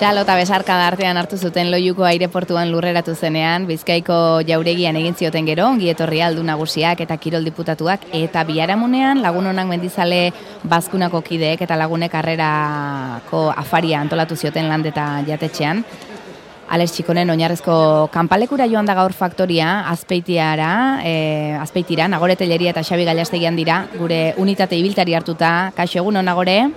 Txalo eta besarka da artean hartu zuten loiuko aireportuan lurreratu zenean, bizkaiko jauregian egin zioten gero, ongi etorri aldu nagusiak eta kirol diputatuak, eta biharamunean lagun honak mendizale bazkunako kideek eta lagunek harrerako afaria antolatu zioten landeta jatetxean. Alex Txikonen oinarrezko kanpalekura joan da gaur faktoria, azpeitiara, e, azpeitira, nagore eta xabi galiastegian dira, gure unitate ibiltari hartuta, kaixo egun nagore?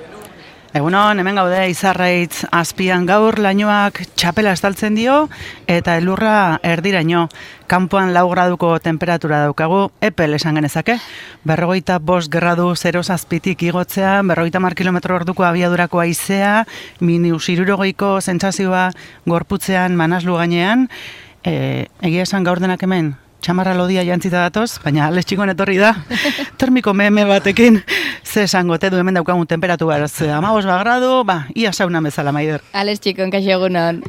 Egunon, hemen gaude izarraitz azpian gaur lainoak txapela estaltzen dio eta elurra erdiraino. Kanpoan lau graduko temperatura daukagu, epel esan genezake. Berrogeita bost gradu zero zazpitik igotzea, berrogeita mar kilometro orduko abiadurako aizea, mini usirurogoiko zentzazioa gorputzean manaslu gainean. E, egia esan gaur denak hemen, txamarra lodia jantzita datoz, baina ales txikon etorri da, termiko meme batekin, ze esango, te du hemen daukagun temperatura, ze amabos bagradu, ba, ia sauna bezala, maider. Ales txikon, kaixo egunon.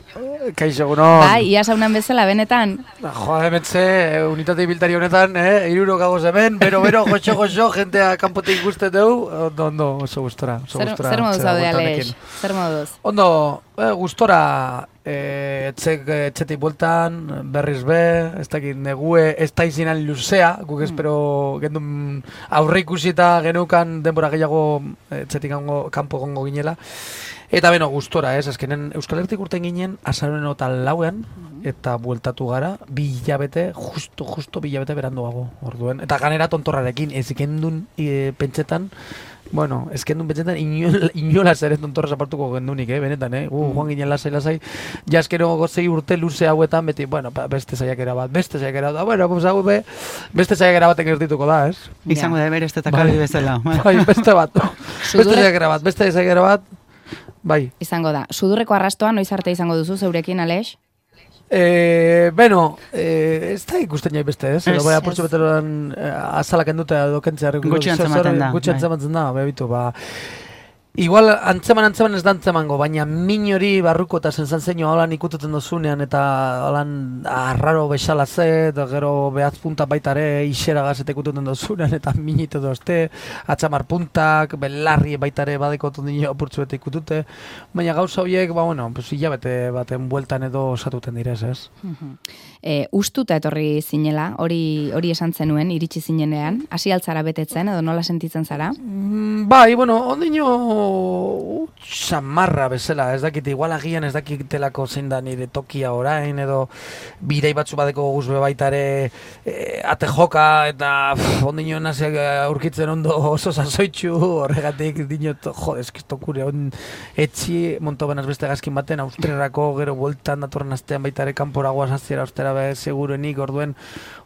Kaixo egunon. Ba, ia saunan bezala, benetan. Ba, jo, hemen ze, unitate biltari honetan, eh, iruro gagoz hemen, bero, bero, goxo, goxo, jentea kanpotik guztet dugu, ondo, ondo, oso gustora, oso zer, gustora. Zer moduz haude, Ales? Zer moduz? Ondo, eh, gustora, eh, etxek, etxetik bueltan, berriz be, ez dakit negue, ez da izinan luzea, guk Mm. espero gendun aurre ikusi eta genukan denbora gehiago etxetik gango, kanpo gongo ginela. Eta beno, gustora, ez, azkenen Euskal Herrik urten ginen, azaren eta lauean, eta bueltatu gara, bi hilabete, justo, justo bi hilabete beranduago, orduen. Eta ganera tontorrarekin, ez ikendun e, pentsetan, bueno, ez kendun pentsetan, inola, inola zer tontorra zapartuko gendunik, eh, benetan, eh, gu, joan ginen lasai, lasai, jaskero gozei urte luze hauetan, beti, bueno, ba, beste saiakera bat, beste saiakera bat, bueno, pues hau be, beste saiakera batek erdituko da, ez? Izango da berez eta kalbi bezala. Bai, beste bat, beste saiakera bat, beste saiakera bat, bai. Izango da. Sudurreko arrastoa noiz arte izango duzu zeurekin, Alex? Eh, bueno, eh, ez da ikusten jai beste, ez? Edo bai apurtxo Ez. beteroan eh, azalak endutea edo kentzea. Gutxi antzematen da, Gutxi bai. antzematen da, bebitu, ba. Igual antzeman antzeman ez da antzemango, baina min hori barruko eta sensazio holan ikututen dozunean eta holan arraro besala ze, eta gero behaz punta baitare isera gazete ikututen dozunean eta minite dozte, atxamar puntak, belarri baitare badekotun dino apurtzu bete ikutute, baina gauza horiek, ba bueno, pues hilabete baten bueltan edo osatuten direz, ez? E, ustuta etorri zinela, hori hori esan zenuen, iritsi zinenean, hasi altzara betetzen, edo nola sentitzen zara? Mm, bai, bueno, ondino samarra bezala, ez dakit, igual agian ez dakitelako zein da nire tokia orain, edo birei batzu badeko guzbe baitare e, ate joka, eta ondino naziak aurkitzen ondo oso sasoitxu, horregatik dinot, jo, eskistokure, on etxi, monto benaz beste gazkin baten, austrerako, gero bueltan datorren astean baitare kanporagoaz aziera austera be, segurenik, orduen,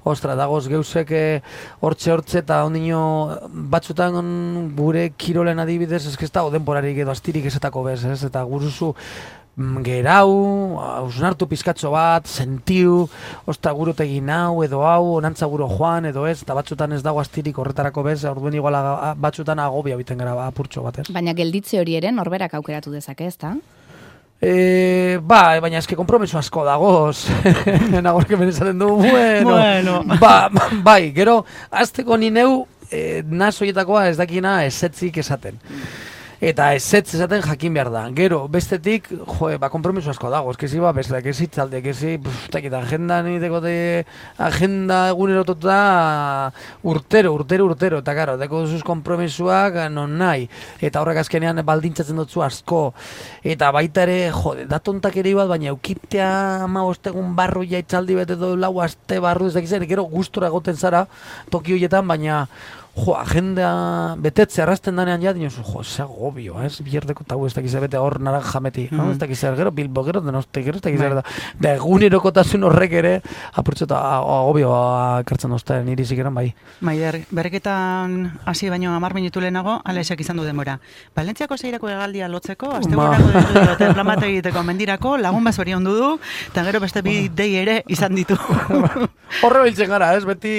ostra, dagoz geusek eh, hortxe hortxe eta ondino batzutan gure kirolen adibidez ez ez dago denborarik edo astirik esatako bez, ez? Eta guruzu mm, gerau, hausnartu pizkatxo bat, sentiu, osta gurutegi nau edo hau, onantza guro joan edo ez, eta batzutan ez dago astirik horretarako bez, orduen igual aga- batzutan agobia biten gara apurtxo bat, ez? Baina gelditze hori ere norberak aukeratu dezake, ezta? E, ba, baina eske kompromiso asko dagoz. Nagorke ben esaten du, bueno. Bueno. Ba, bai, gero, azteko ni neu, e, nasoietakoa ez dakina esetzik esaten. Eta esetz esaten jakin behar da. Gero, bestetik, jo, ba, kompromiso asko dago. Eske zi, ba, besteak ez hitzalde, ez zi, takit, agenda niteko de, agenda egunerotuta urtero, urtero, urtero. Eta, karo, deko duzuz kompromisoak non nahi. Eta horrek azkenean baldintzatzen dutzu asko. Eta baita ere, jode, da tontak ere bat, baina eukitea ama ostegun barru ja itzaldi bete edo lau aste barru ez dakizen, gero gustura egoten zara toki horietan, baina jo, agenda betetze arrasten danean ja, dinosu, jo, ze agobio, ez, bierdeko tau ez dakiz bete hor naranja meti, no? Mhm. ez dakiz gero bilbo, gero denosti, gero ez dakiz zer da, da egunerokotasun horrek ere, apurtxo eta agobioa ekartzen dozten, niri zikeran bai. Maider, berreketan hasi baino amar minutu lehenago, Alexek izan du denbora. Valentziako zeirako egaldia lotzeko, dute plan bat egiteko mendirako, lagun bat zorion du, eta gero beste bi dei ere izan ditu. Horre biltzen gara, ez, beti,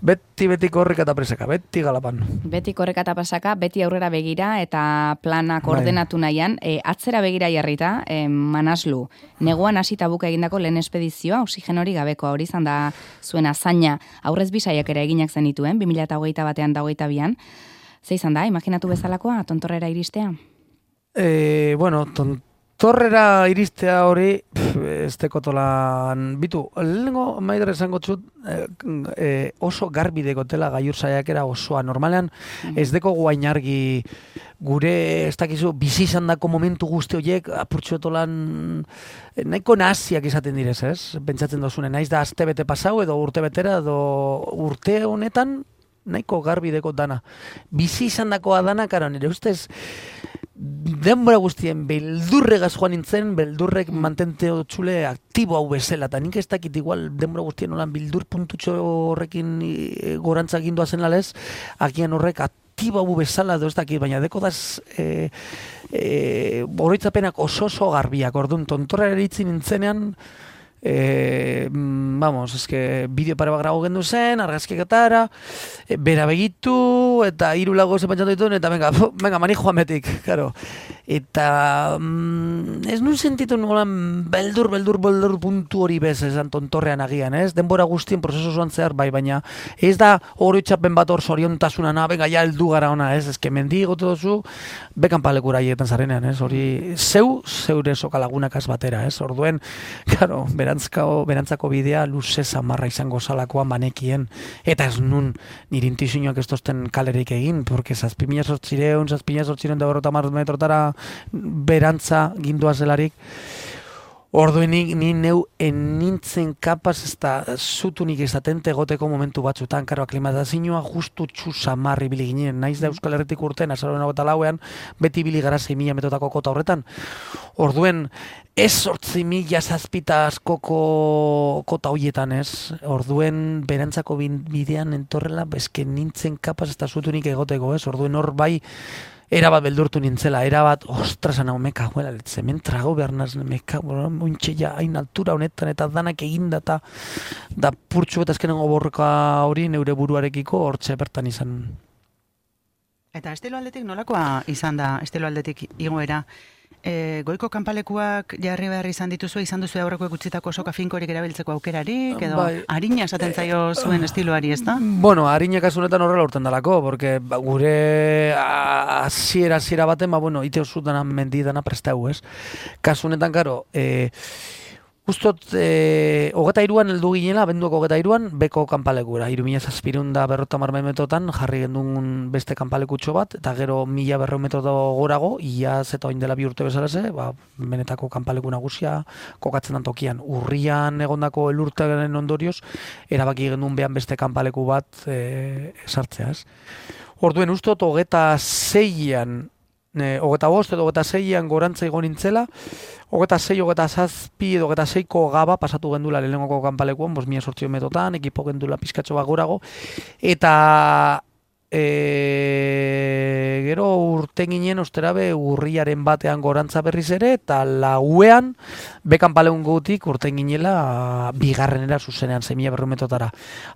beti, beti korrik eta presaka, beti galapan. Beti korreka eta pasaka, beti aurrera begira eta planak Bai. ordenatu nahian, e, atzera begira jarrita, e, manaslu, neguan hasita buka egindako lehen espedizioa, oxigen hori gabeko hori izan da zuen azaina, aurrez bisaiak ere eginak zenituen, 2008 batean da hogeita bian. Ze izan da, imaginatu bezalakoa, tontorrera iristea? E, bueno, ton, tontorrera iristea hori, ez tekotolan, bitu, lehenengo maider esango txut, eh, eh, oso garbi dekotela gaiur saiakera osoa. Normalean, ez deko guain argi gure, ez dakizu, bizi izan dako momentu guzti horiek, apurtxotolan, eh, nahiko naziak izaten direz, ez? Pentsatzen dozune, naiz da azte bete pasau edo urte betera, edo urte honetan, nahiko garbi deko dana. Bizi izan dakoa dana, karo, nire ustez, denbora guztien beldurregaz joan nintzen, beldurrek mantente txule aktibo hau bezala, eta nik ez dakit igual denbora guztien nolan bildur puntutxo horrekin e, gorantza gindua zen lalez, agian horrek aktibo hau bezala edo ez dakit, baina deko daz e, e, oroitzapenak oso oso garbiak, orduan tontorra eritzen nintzenean, E, vamos, es que bideo pare bat grago gendu zen, argazkiketara, e, bera begitu, eta hiru lago ze pentsatu dituen, eta venga, venga, mani joametik, claro. Eta mm, ez nun sentitu nolan beldur, beldur, beldur puntu hori bez, esan tontorrean agian, ez? Denbora guztien prozesu zuan zehar, bai, baina ez da hori txapen bat hor zoriontasuna na, venga, ja, eldu gara ona, ez? Ez que mendi gote dozu, bekan palekura hietan zarenean, ez? Hori, zeu, zeure sokalagunak az batera, ez? Orduen, claro, berantzako, berantzako bidea luze zamarra izango zalakoan banekien, eta ez nun nirintizioak ez tozten kalerik egin, porque zazpimila sortzireun, zazpimila sortzireun da berrota metrotara berantza gindua zelarik, Orduenik ni neu enintzen kapaz ez da zutunik izatente goteko momentu batzutan, karo aklimatazioa justu txu samarri bili ginen, naiz da Euskal Herretik urten, azaroen eta lauean, beti bili gara 6.000 metotako kota horretan. Orduen, ez sortzi mila zazpita askoko kota hoietan ez, orduen berantzako bidean entorrela, bezken nintzen kapaz ez da zutunik egoteko ez, orduen hor bai, erabat beldurtu nintzela, erabat, ostras, anau, meka, huela, zemen trago behar naz, meka, muntxe ja, hain altura honetan, eta danak eginda, eta da purtsu eta ezkenen borroka hori neure buruarekiko hortxe bertan izan. Eta estilo aldetik nolakoa izan da, estilo aldetik igoera, E, goiko kanpalekuak jarri behar izan dituzu, izan duzu aurreko ekutzitako soka finkorik erabiltzeko aukerarik, edo bai. harina esaten zaio zuen estiloari, ez da? Bueno, harina kasunetan horrela urten dalako, porque ba, gure hasiera hasiera baten, ba, bueno, ite osutana mendidana prestau, ez? Kasunetan, karo, e, Gustot, e, hogeta iruan heldu ginela, benduak hogeta iruan, beko kanpalekura. Iru mila zazpirun da berrota metotan, jarri gendun beste kanpalekutxo bat, eta gero mila berreu metodo gorago, ia zeta oin dela bi urte bezalase, ba, benetako kanpaleku nagusia, kokatzen dan tokian. Urrian egondako elurtaren ondorioz, erabaki gendun behan beste kanpaleku bat e, sartzeaz. Orduen ustot, hogeta zeian e, hogeta bost edo hogeta zeian gorantza igo nintzela, hogeta zei, hogeta zazpi edo hogeta zeiko gaba pasatu gendula lehenengoko kanpalekuan, bos mia sortzio metotan, ekipo gendula pizkatxo bat gorago, eta e, gero urten ginen osterabe urriaren batean gorantza berriz ere eta lauean bekan paleun gutik urten ginela bigarrenera zuzenean zemia berrumetotara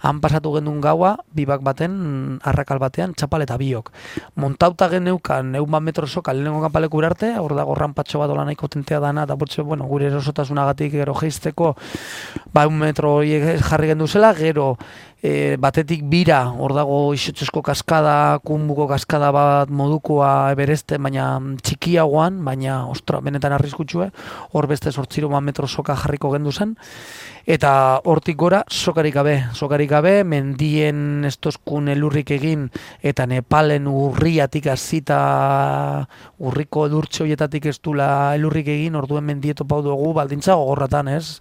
han pasatu gendun gaua bibak baten arrakal batean txapal eta biok. Montauta geneukan eun bat metro soka lehenengo kanpaleku urarte hor dago patxo bat nahiko tentea dana eta bortxe, bueno, gure erosotasunagatik gero geizteko ba un metro horiek jarri gendu zela gero e, batetik bira, hor dago isotzesko kaskada, kunbuko kaskada bat modukoa ebereste, baina txikiagoan, baina ostra, benetan arriskutsue, hor beste sortziro metro soka jarriko gendu zen, eta hortik gora sokarik gabe, sokarik gabe, mendien estoskun elurrik egin, eta Nepalen urriatik azita urriko edurtxoietatik ez dula elurrik egin, orduen mendieto pau dugu, baldintza gogorratan, ez?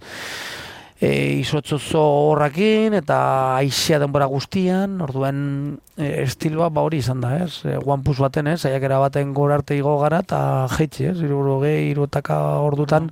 E, izotzozo horrakin eta aizia denbora guztian, orduen e, estiloa ba hori izan da, ez? E, guanpuz baten, ez? Aiakera baten gora arte igo gara eta jeitzi, ez? Iruro gehi, irutaka ordutan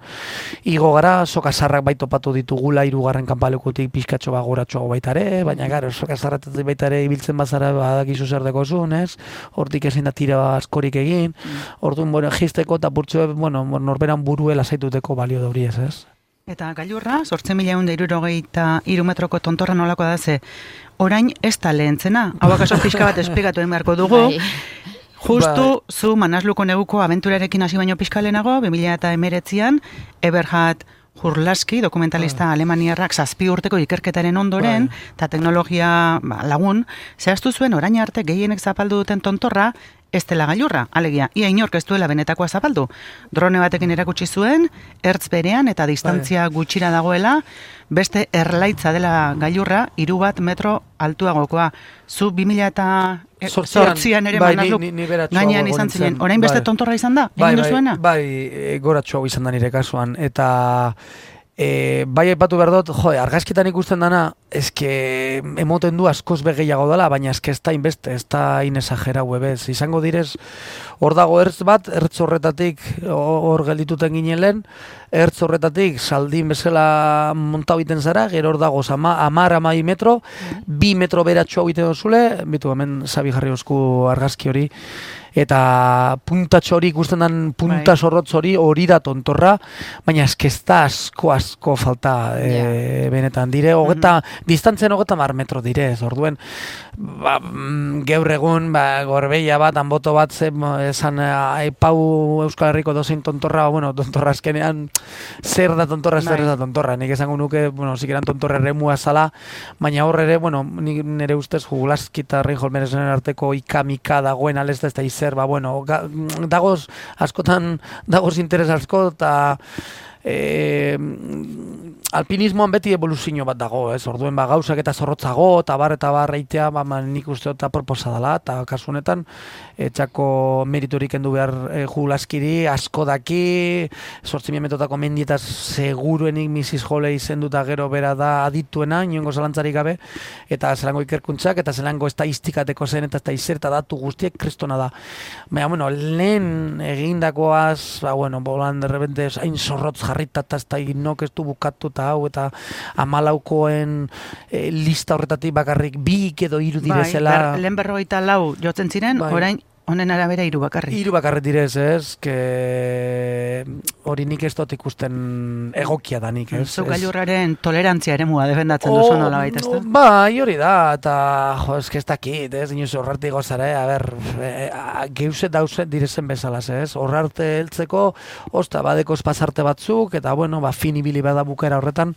igo gara, soka sarrak baito patu ditugula irugarren kanpalekutik pizkatxo ba goratxo baitare, baina gara, soka sarratetik baitare ibiltzen bazara badakizu zer deko zuen, ez? Hortik ezin da tira askorik egin, mm. orduan, bueno, jisteko eta burtsu, bueno, norberan buruela zaituteko balio dauri ez, ez? Eta gailurra, sortzen mila egun da irumetroko tontorra nolako da ze, orain ez da lehentzena. Hau akaso pixka bat esplikatu beharko dugu. Bai. Justu, bai. zu manazluko neguko abenturarekin hasi baino pixka lehenago, 2000 eta emeretzian, Eberhard Hurlaski, dokumentalista bai. alemaniarrak zazpi urteko ikerketaren ondoren, eta teknologia ba, lagun, zehaztu zuen orain arte gehienek zapaldu duten tontorra, ez dela gailurra, alegia, ia inork ez duela benetakoa zapaldu. Drone batekin erakutsi zuen, ertz berean eta distantzia gutxira dagoela, beste erlaitza dela gailurra, hiru bat metro altuagokoa. Zu 2000 eta sortzian ere bai, ni, ni, gainean izan zinen. Orain beste Bai. tontorra izan da, bai, egin bai, duzuena? bai, e, goratxo hau izan da nire kasuan. Eta e, bai aipatu behar dut, jo, argazkitan ikusten dana, eske emoten du askoz begeiago dela, baina eske ez da inbeste, ez da inesagera webez. Izango direz, hor dago ertz bat, ertz horretatik hor geldituten ginen lehen, ertz horretatik saldin bezala montau iten zara, gero hor dago ama, amar amai metro, bi metro beratxo hau iten dozule, bitu hemen sabi jarri osku argazki hori, eta puntatxo hori ikusten den punta Bai. zorrotz hori hori da tontorra, baina eske ez da asko asko falta e, benetan dire, hogeta, distantzen hogeta mar metro dire, ez orduen, ba, mm, gaur egun, ba, gorbeia bat, anboto bat, ze, esan, eh, aipau Euskal Herriko dozein tontorra, bueno, tontorra azkenean, zer da tontorra, zer Bai. da tontorra, nik esango nuke, bueno, zikeran tontorra eremua zala, baina hor ere, bueno, nire ustez jugulaski eta Reinhold Meresenen arteko ikamika dagoen alez da ez da izer, ba, bueno, ga, dagoz, askotan, dagoz interes asko, eta e, alpinismoan beti evoluzio bat dago, ez? Orduen ba gauzak eta zorrotzago eta bar eta bar eitea, ba ma, nik uste dut aproposa dela eta kasu honetan etxako meriturik kendu behar e, jugulaskiri asko daki, 8000 metotako mendietaz seguruenik Mrs. Holley izenduta gero bera da adituena, inongo zalantzarik gabe, eta zelango ikerkuntzak, eta zelango estatistikateko zen, eta eta datu guztiek kristona da. Baina, bueno, lehen egindakoaz, ba, bueno, bolan de repente hain zorrotz jarrita eta ez da inok ez du bukatu eta hau, eta amalaukoen eh, lista horretatik bakarrik bi edo hiru Bai, direzela. ber, lehen berrogeita lau jotzen ziren, Bai. orain honen arabera hiru bakarrik. Hiru bakarret direz, ez? Que hori nik ez dut ikusten egokia da nik, ez? Zu Ez- gailurraren tolerantzia eremua defendatzen duzu nola baita, ezta? Bai, hori da, eta jo, eske ez dakit, ez, inoz horrarte gozara, eh? a ber, e, geuse dauze direzen bezalaz, ez, horrarte heltzeko, osta, badekoz pasarte batzuk, eta bueno, ba, fin ibili bada bukaera horretan,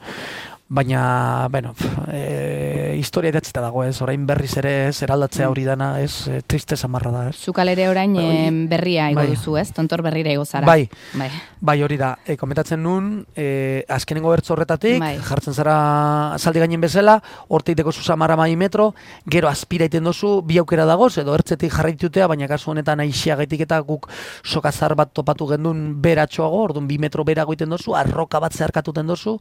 baina, bueno, e, historia idatzita dago, ez, orain berriz ere, ez, eraldatzea hori dana, ez, e, triste samarra da, ez. Zukal ere orain Bai. em, berria igo Bai. duzu, ez? Tontor berrira igo zara. Bai, Bai. Bai, hori da. E, komentatzen nun, e, azkenengo bertzo horretatik, Bai. jartzen zara zaldi gainen bezala, hortik deko zuzamara mai metro, gero azpira iten dozu, bi aukera dagoz, edo ertzetik jarraitutea, baina kasu honetan aixiagaitik eta guk sokazar bat topatu gendun beratxoago, orduan bi metro berago iten dozu, arroka bat zeharkatuten dozu,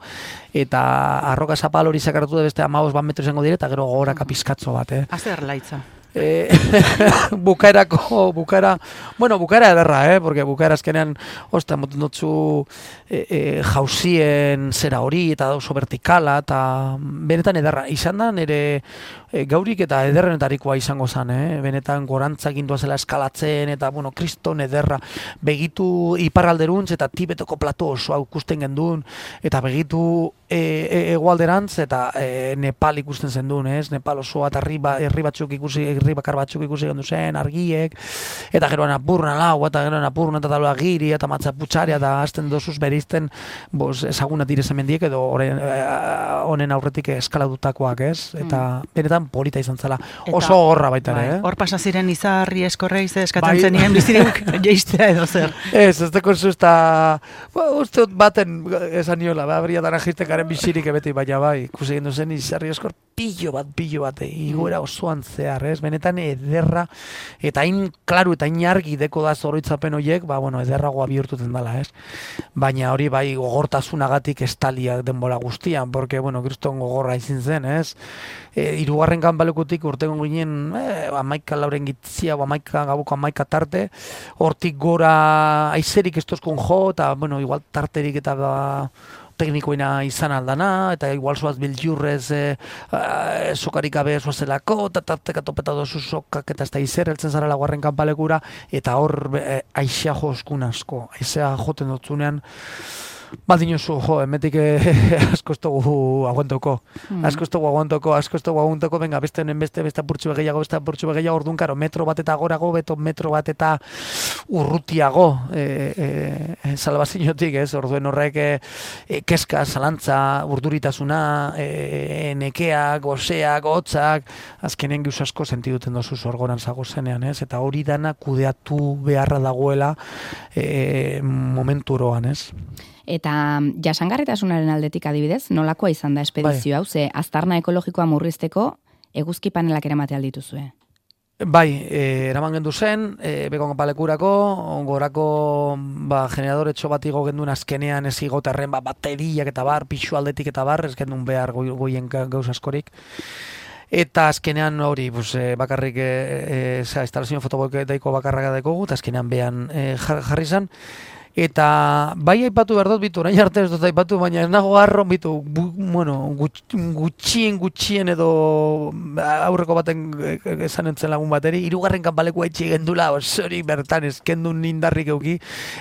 eta arroka zapal hori zakartu da beste amaos bat metro izango dire, eta gero gogoraka pizkatzo bat, eh? Aze erlaitza. Eh, bukaerako, bukaera, bueno, bukaera ederra, eh? Porque bukaera azkenean, osta, moten dutzu e, e, jauzien zera hori, eta oso vertikala, eta benetan ederra. Izan da, nire e, gaurik eta ederrenetarikoa izango zen, eh? Benetan gorantzak indua zela eskalatzen, eta, bueno, kriston ederra. Begitu iparralderuntz, eta tibetoko plato osoa ikusten gendun, eta begitu e, e, egualderantz, eta e, Nepal ikusten zendun, ez? Nepal osoa, eta herri, ba, herri batzuk ikusi, herri bakar batzuk ikusi gendu zen, argiek, eta gero apurna lau, eta gero apurna eta taloa giri, eta matzaputxaria, eta azten dozuz berizten, bos, ezaguna direzen mendiek, edo eh, honen aurretik eskaladutakoak, ez? Eta benetan polita izan zela. Eta- Oso gorra baita ere, Bai, eh? Hor pasa ziren izarri eskorreiz eskatzen Bai. zenien bizirik jeistea edo zer. Ez, ez deko zuzta, ba, uste baten esan niola, ba, briatan ajisten garen bizirik ebeti, baina bai, ikusi gendu zen izarri eskor pillo bat, pillo bat, eh, igoera osoan zehar, ez, benetan ederra, eta hain klaru eta hain argi deko da zoroitzapen horiek, ba, bueno, ederragoa bihurtuten dela, ez. Baina hori bai gogortasunagatik estaliak denbora guztian, porque, bueno, kriston gogorra izin zen, ez. E, irugarren kanbalekutik urtengo ginen, e, amaika lauren gitzia, o amaika gabuko amaika tarte, hortik gora aizerik ez tozkun jo, eta, bueno, igual tarterik eta ba, teknikoena izan aldana, eta igual zoaz biljurrez e, e, sokarik gabe zoazelako, eta tarteka topeta dozu sokak eta ez da izer, heltzen zara laguarren kanpalekura, eta hor e, aizea joskun asko, aizea joten dutzunean, Badinozu, jo, emetik eh, asko ez dugu aguantoko. Mm. Asko ez dugu aguantoko, asko ez dugu aguantoko, venga, beste honen beste, beste purtsu gehiago, beste purtsu gehiago, orduan, karo, metro bat eta gorago, beto metro bat eta urrutiago, e, e, salbazinotik, ez, orduen horrek e, e, keska, zalantza, urduritasuna, e, nekea, goseak, hotzak, azkenen giuz asko sentiduten dozu sorgoran zago zenean, ez, eta hori dana kudeatu beharra dagoela e, momentu oroan, ez. Eta mm, jasangarritasunaren aldetik adibidez, nolakoa izan da espedizio hau, ze aztarna ekologikoa murrizteko eguzki panelak ere mate aldituzue. Bai, e, eraman gendu zen, e, bekon palekurako, gorako ba, generador etxo bat igo gendun azkenean ez igoterren ba, bateriak eta bar, pixu aldetik eta bar, ez gendun behar goi, goien gauz askorik. Eta azkenean hori, pues, e, bakarrik e, e, instalazio fotovoltaiko bakarrak daikogu, eta azkenean behan e, jarri zen. Eta bai aipatu behar dut bitu, orain arte ez dut aipatu, baina ez nago garro bitu, bu, bueno, gutxien, gutxien edo aurreko baten esan entzen lagun bateri, irugarren kanpaleku haitxe gendula, osori bertan ezkendu nindarrik euki,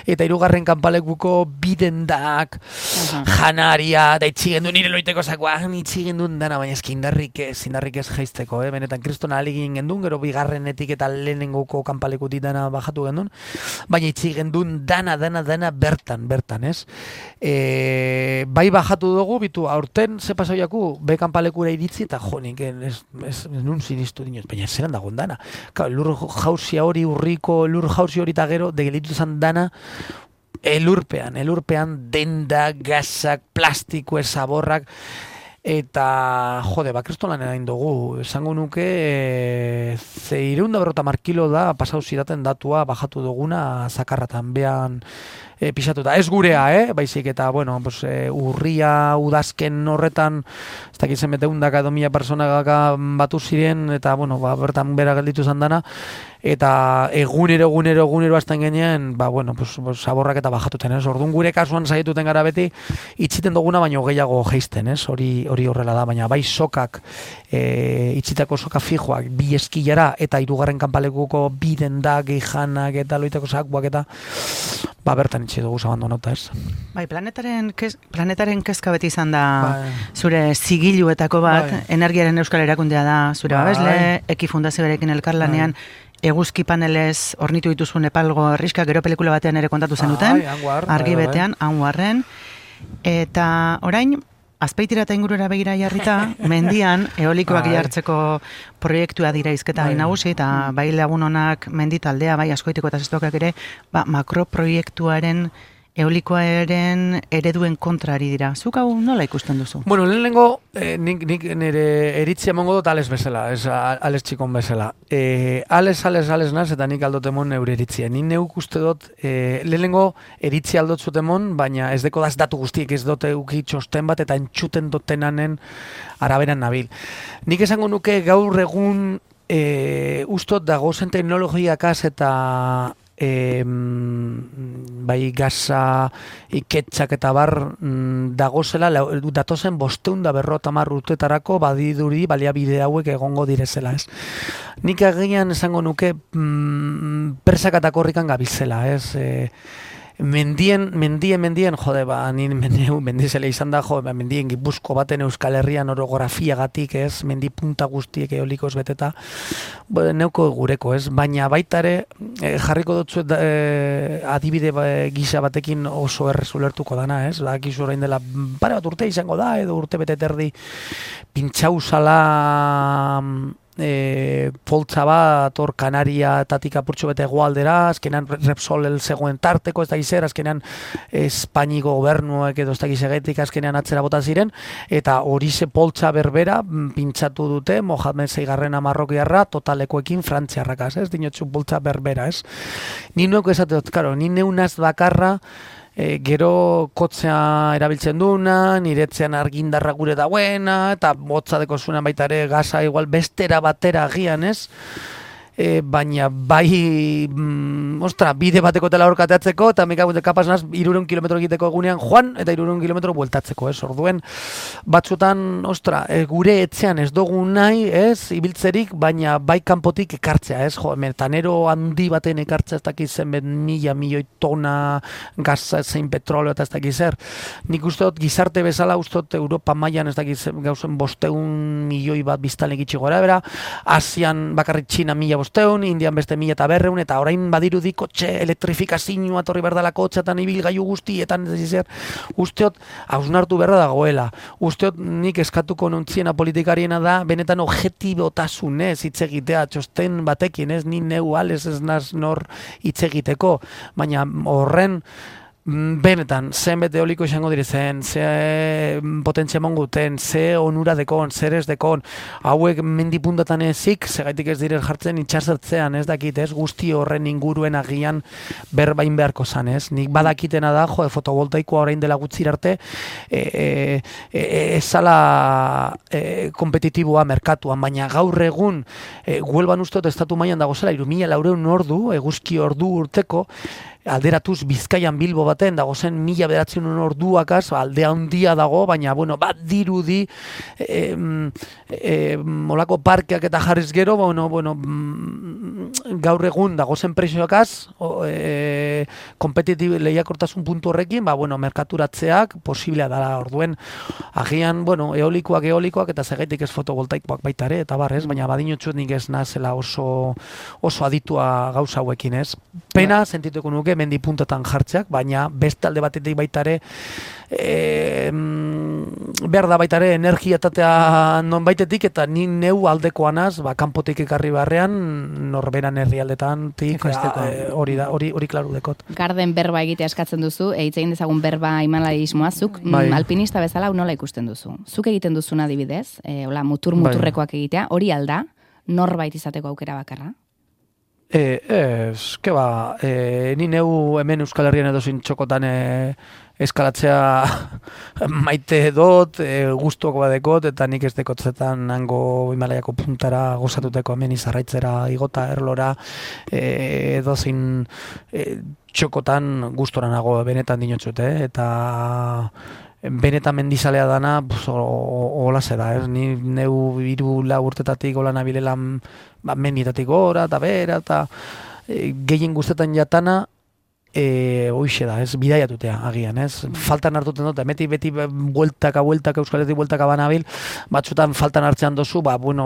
eta irugarren kanpalekuko bidendak, uh janaria, da itxi gendu nire loiteko zakoa, ah, itxi gendu dana, baina ezki indarrik ez, indarrik ez jaizteko, eh? benetan kristona aligin gendun, gero bigarrenetik eta lehenengoko kanpaleku dana bajatu gendun, baina itxi gendun dana, dana, dena bertan, bertan, ez? E, bai bajatu dugu, bitu, aurten ze pasoiaku, bekan palekura iritzi, eta jo, nik, ez, ez, ez nun sinistu dinoz, baina zelan dago dana. Ka, lur jausia hori, urriko, lur jausi hori eta gero, degelitu zan dana, elurpean, elurpean denda, gazak, plastiko, esaborrak, eta jode, ba, kristolan erain dugu, esango nuke, e, ze ireunda berrota markilo da, pasau zidaten datua, bajatu duguna, zakarratan, behan, e, pixatuta. Ez gurea, eh? baizik, eta, bueno, pues, e, urria, udazken horretan, ez dakit zen bete undaka edo mila persona batu ziren, eta, bueno, ba, bertan bera gelditu zandana, eta egunero, egunero, egunero azten genien, ba, bueno, pues, pues, saborrak eta bajatuten, ez? Orduan gure kasuan zaietuten gara beti, itxiten duguna, baino gehiago geisten, ez? Hori, hori horrela da, baina bai sokak, e, itxitako soka fijoak, bi eskilara, eta irugarren kanpalekuko bi dendak, gehianak, eta loitako sakuak, eta ba, bertan itxi dugu zabandonota, ez? Bai, planetaren, kes, planetaren kezka beti izan da bai. zure zigiluetako bat, bai. energiaren euskal erakundea da, zure bai. babesle, eki fundazio berekin elkarlanean, bai eguzki panelez ornitu dituzun epalgo erriska gero pelikula batean ere kontatu zenuten, argi bai, bai. betean, anguarren. Eta orain, azpeitira eta ingurura begira jarrita, mendian, eolikoak jartzeko proiektua dira izketa bai. nagusi, eta bai lagun honak menditaldea, bai askoiteko eta zestokak ere, ba, makroproiektuaren eolikoaren ereduen kontrari dira. Zuk hau nola ikusten duzu? Bueno, lehen lengo, eh, nik, nik nire eritzia mongo dut ales bezala, ez ales txikon bezala. Eh, ales, ales, ales naz, eta nik aldotemon neure eritzia. Nik neuk uste dut, eh, lehen lengo eritzia aldot zutemon, baina ez deko daz datu guztiek ez dute uki txosten bat, eta entxuten dotenanen araberan nabil. Nik esango nuke gaur egun e, ustot dago zen teknologiakaz eta e, bai gaza iketxak eta bar mm, dagozela datozen bosteun da berrota urtetarako badiduri baliabide hauek egongo direzela ez. Nik agian esango nuke mm, persakatakorrikan gabizela ez. E, mendien, mendien, mendien, jode, ba, ni mendien, mendizele izan da, jode, ba, mendien gipuzko baten Euskal Herrian orografia gatik, ez, mendi punta guztiek eolikoz beteta, bo, neuko gureko, ez, baina baitare, e, jarriko dutzu e, adibide ba, gisa batekin oso errezulertuko dana, ez, da, kizu orain dela, pare bat urte izango da, edo urte bete terdi, pintxau zala, e, poltza bat or Kanaria tatik apurtxo bete egoaldera, azkenean Repsol zegoen tarteko, ez da gizer, azkenean Espainiko gobernuek edo ez da gizegetik azkenean atzera bota ziren, eta hori ze poltza berbera mm, pintzatu dute Mohamed Zeigarren amarrokiarra totalekoekin frantziarrakaz, ez dinotzu poltza berbera, ez? Ni nueko esate dut, karo, ni neunaz bakarra e, gero kotzea erabiltzen duna, niretzean argindarra gure dauena, eta botza deko zuen baita ere gaza igual bestera batera agian, ez? E, baina bai, mm, ostra, bide bateko tela horkateatzeko, eta meka kapaz naz, irurun kilometro egiteko egunean joan, eta irurun kilometro bueltatzeko, ez, orduen, batzutan, ostra, e, gure etxean ez dugu nahi, ez, ibiltzerik, baina bai kanpotik ekartzea, ez, jo, metanero handi baten ekartzea, ez dakiz zen, mila, milioi tona gaza, zein petroleo, eta ez dakiz zer, nik uste gizarte bezala, uste Europa mailan ez dakiz gauzen bosteun milioi bat biztalen gitsi gora, bera, Asian bakarrik Txina mila bosteun, Indian beste mila eta berreun, eta orain badiru di kotxe elektrifikazioa torri berdala kotxetan ibil gaiu guztietan, ez zer, usteot, hausnartu berra dagoela, usteot nik eskatuko nontziena politikariena da, benetan objetibotasun ez, hitz egitea, txosten batekin, ez, ni neu ez naz nor hitz egiteko, baina horren, benetan, zen bete oliko izango dire zen, ze mm, potentzia monguten, ze onura dekon, zer ez dekon, hauek mendipundatan ezik, segaitik ez dire jartzen itxasertzean, ez dakit, ez guzti horren inguruen agian berbain beharko zan, ez? Nik badakitena da, jo, fotovoltaikoa orain dela gutzi arte, e, e, e, ez zala e, kompetitiboa merkatuan, baina gaur egun, e, guelban usteot estatu maian dago zela, irumila laureun ordu, eguzki ordu urteko, alderatuz Bizkaian Bilbo baten dago zen mila beratzen orduakaz alde handia dago, baina bueno, bat dirudi e, e, molako parkeak eta jarriz gero, bueno, bueno, mm, gaur egun dago zen presioakaz, e, kompetitib lehiakortasun puntu horrekin, ba, bueno, merkaturatzeak posiblea dara orduen, agian, bueno, eolikoak, eolikoak, eta zegaitik ez fotovoltaikoak baitare, eta barrez, baina badinotxu nik ez nazela oso, oso aditua gauza hauekin, ez? Pena, ba. sentituko nuke, mendi puntatan jartzeak, baina beste alde batetik baitare e, behar da baitare energiatatea non baitetik eta ni neu aldekoanaz, ba, kanpotik ekarri barrean, norberan herrialdetan tik, e, hori da, hori, hori klaru dekot. Garden berba egite askatzen duzu, egin dezagun berba imanlarismoa, zuk bai. alpinista bezala nola ikusten duzu. Zuk egiten duzuna adibidez, e, hola, mutur bai. muturrekoak egitea, hori alda, norbait izateko aukera bakarra? E, ez, ke ba, e, ni neu hemen Euskal Herrian edo txokotan e, eskalatzea maite dut, e, gustuako badekot, eta nik ez dekotzetan nango Himalaiako puntara gozatuteko hemen izarraitzera igota erlora, e, edo zin e, txokotan gustora nago benetan dinotxute, eh? eta benetan mendizalea dana, hola da, ez? Ni neu hiru la urtetatik hola nabilela ba, mendietatik gora, eta bera, eta e, gehien guztetan jatana, e, hoxe da, ez, bidaiatutea agian, ez, faltan hartuten dut, beti, beti bueltaka, bueltaka, euskaletik bueltaka banabil, batzutan faltan hartzean dozu, ba, bueno,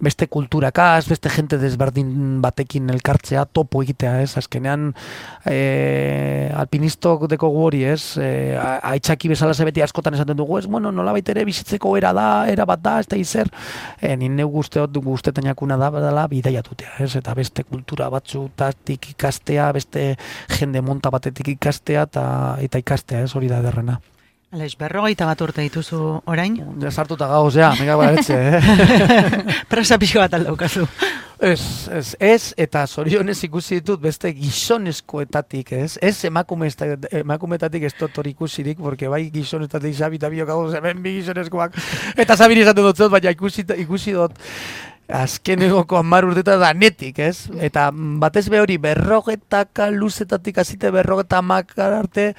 beste kulturakaz, beste gente desberdin batekin elkartzea, topo egitea, ez, azkenean, e, alpinistok deko hori, ez, e, aitzaki bezala beti askotan esaten dugu, ez, bueno, nola ere bizitzeko era da, era bat da, ez da izer, e, nire guzteot, guztetan jakuna da, badala, bidaiatutea, ez, eta beste kultura batzu, tatik ikastea, beste jende monta batetik ikastea eta eta ikastea, ez hori da derrena. Aleix, berrogeita bat urte dituzu orain? Sartuta gauz, ja, mega baretze, eh? Presa pixo bat aldaukazu. Ez, ez, ez, eta zorionez ikusi ditut beste gizonezkoetatik, ez? Ez emakumetatik ez dut ikusirik, porque bai gizonezkoetatik xabi eta biok gauz, hemen bi gizonezkoak, eta zabiri esaten dut baina ikusi, ikusi dut azken egoko amar urteta da netik, ez? Eta batez be hori berrogetak luzetatik azite berrogeta makar arte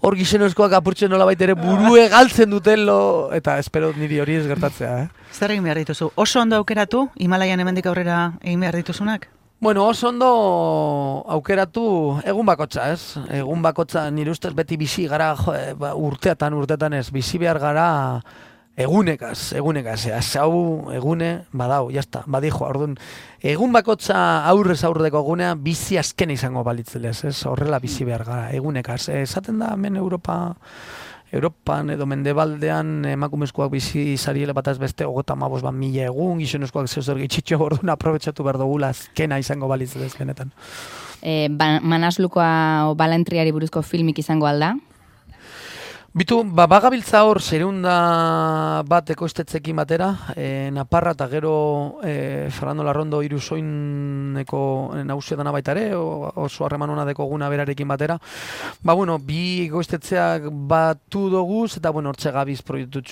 hor gizenozkoak apurtzen nola baitere burue galtzen duten lo, eta espero niri hori ez gertatzea, eh? Zer egin behar dituzu? Oso ondo aukeratu, Himalaian hemendik aurrera egin behar dituzunak? Bueno, oso ondo aukeratu egun bakotza, ez? Egun bakotza nire ustez beti bizi gara jo, e, ba, urteatan, urteatan ez, bizi behar gara egunekaz, egunekaz, hau egune, badau, jazta, badijo, orduan, egun bakotza aurrez aurreko egunea, bizi azken izango balitzelez, ez, horrela bizi behar gara, egunekaz, esaten da, hemen Europa, Europan edo mendebaldean emakumezkoak bizi izariele bat beste ogota mabos ban mila egun, gizonezkoak zeuzer gitxitxo orduan aprobetsatu behar dugula azkena izango balitzelez benetan. E, ba, manaslukoa o balentriari buruzko filmik izango alda? Bitu, ba, bagabiltza hor zerunda bat ekoiztetzekin batera, e, Naparra eta gero e, Fernando Larrondo irusoineko nausia dana baita ere, oso harreman hona deko guna berarekin batera. Ba, bueno, bi ekoiztetzeak batu doguz, eta, bueno, hortxe gabiz proiektu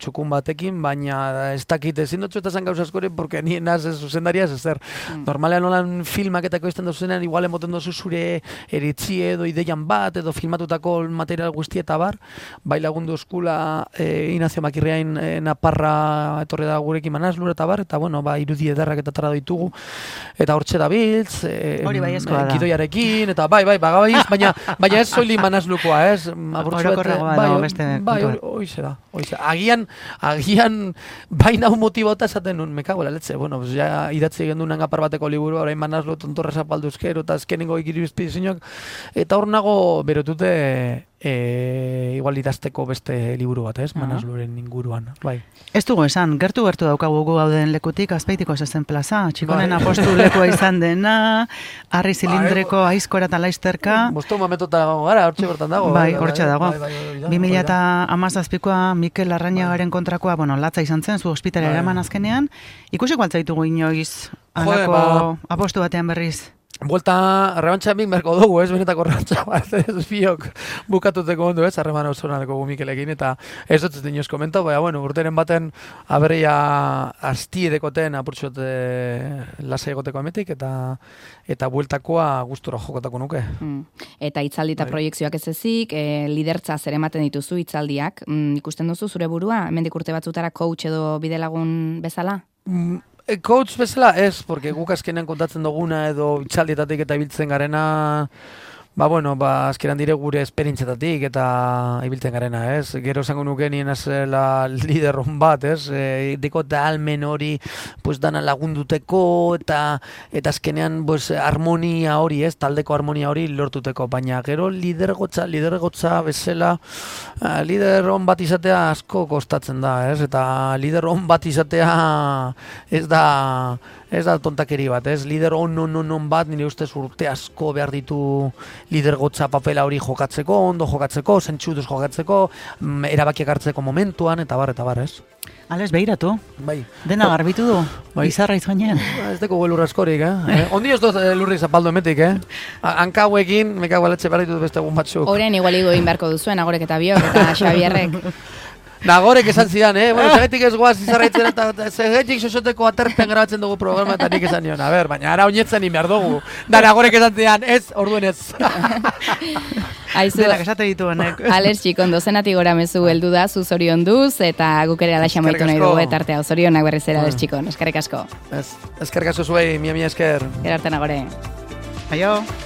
txukun batekin, baina ez dakit ezin dutxu eta zan gauza askore, porque nien naz ez zuzendaria ez zer. Mm. Normalean nolan filmak eta ekoizten dozuenean, igual emoten dozu zure eritzi edo ideian bat, edo filmatutako material guzti eta bar, bai lagundu eskula e, Inazio Makirriain e, Naparra etorri da gurekin manazlur eta bar, eta bueno, ba, irudi ederrak eta tara ditugu, eta hortxe da biltz, e, Hori bai gidoiarekin, eta bai, bai, baga bai, baina, baina ez soili manazlukoa, ez? Orokorragoa bai, dago beste bai, hori da, Agian, agian, baina un motibota esaten nun, mekago letze, bueno, pues ja idatzi egin duen apar bateko liburu, orain manazlo tontorra zapalduzkero, eta azkenengo ikiribizpizinok, eta hor nago berotute e, igual idazteko beste liburu bat, ez? Manazluren inguruan, bai. Ez dugu esan, gertu gertu daukagu gu gauden lekutik, azpeitiko esazen plaza, txikonen bai. apostu lekoa izan dena, harri bai. zilindreko bai. aizkora eta laizterka. Bostu mametota gara, hortxe bertan dago. Bai, bai hortxe dago. Bai, bai, bai, eta amazazpikoa Mikel Arrañagaren kontrakoa, bueno, latza izan zen, zu hospitale bai. eraman azkenean. Ikusik baltzaitugu inoiz, alako ba. apostu batean berriz. Buelta, arrebantxa emik merko dugu, ez, benetako arrebantxa bat, ez, biok bukatuteko ondo, ez, arreman ausonareko gumikelekin, eta ez dut ez dinoz komento, baina, bueno, urteren baten aberria asti edekoten apurtxot e, lasa egoteko emetik, eta eta bueltakoa gustura jokotako nuke. Mm. Eta itzaldi eta bai. proiektzioak ez ezik, e, lidertza zer ematen dituzu itzaldiak, mm, ikusten duzu zure burua, hemendik urte batzutara coach edo bidelagun bezala? Mm, coach bezala ez, porque guk azkenean kontatzen duguna edo itxaldietatik eta ibiltzen garena Ba, bueno, ba, azkeran dire gure esperintzetatik eta ibiltzen garena, ez? Gero zango nuke nien azela lideron bat, ez? E, deko da almen hori, pues, dana lagunduteko eta eta azkenean, pues, harmonia hori, ez? Taldeko harmonia hori lortuteko, baina gero lidergotza, lidergotza bezala, lideron bat izatea asko kostatzen da, ez? Eta lideron bat izatea ez da ez da tontakeri bat, ez? Lider on, on, on, on bat, nire ustez urte asko behar ditu lidergotza papela hori jokatzeko, ondo jokatzeko, zentxuduz jokatzeko, mm, erabakiak hartzeko momentuan, eta bar, eta bar, ez? Ales, behiratu. Bai. Dena garbitu du. Bai. Izarra izanen. Ba, ez deko lurra askorik, eh? eh? Ondi ez dut eh, lurri zapaldu emetik, eh? Hanka hauekin, meka gualetxe behar ditut beste egun batzuk. Horen igualigo inbarko duzuen, agorek eta biok, eta Xabierrek. Nagorek esan zidan, eh? Bueno, zegetik ez guaz izarraitzen eta zegetik sosoteko aterpen grabatzen dugu programa eta nik esan nion. A ber, baina ara oinetzen behar dugu. Da, nagorek esan zidan, ez, orduen ez. Aizu, Denak esate ditu honek. Alex Txikondo, zenati gora mezu heldu da, zu zorion duz, eta guk ere alaxa maitu nahi dugu, eta artea, zorionak berriz era, Alex Txikon, eskerrik asko. Ez, eskerrik asko zuei, mia mia esker. Gerarte nagore. Aio.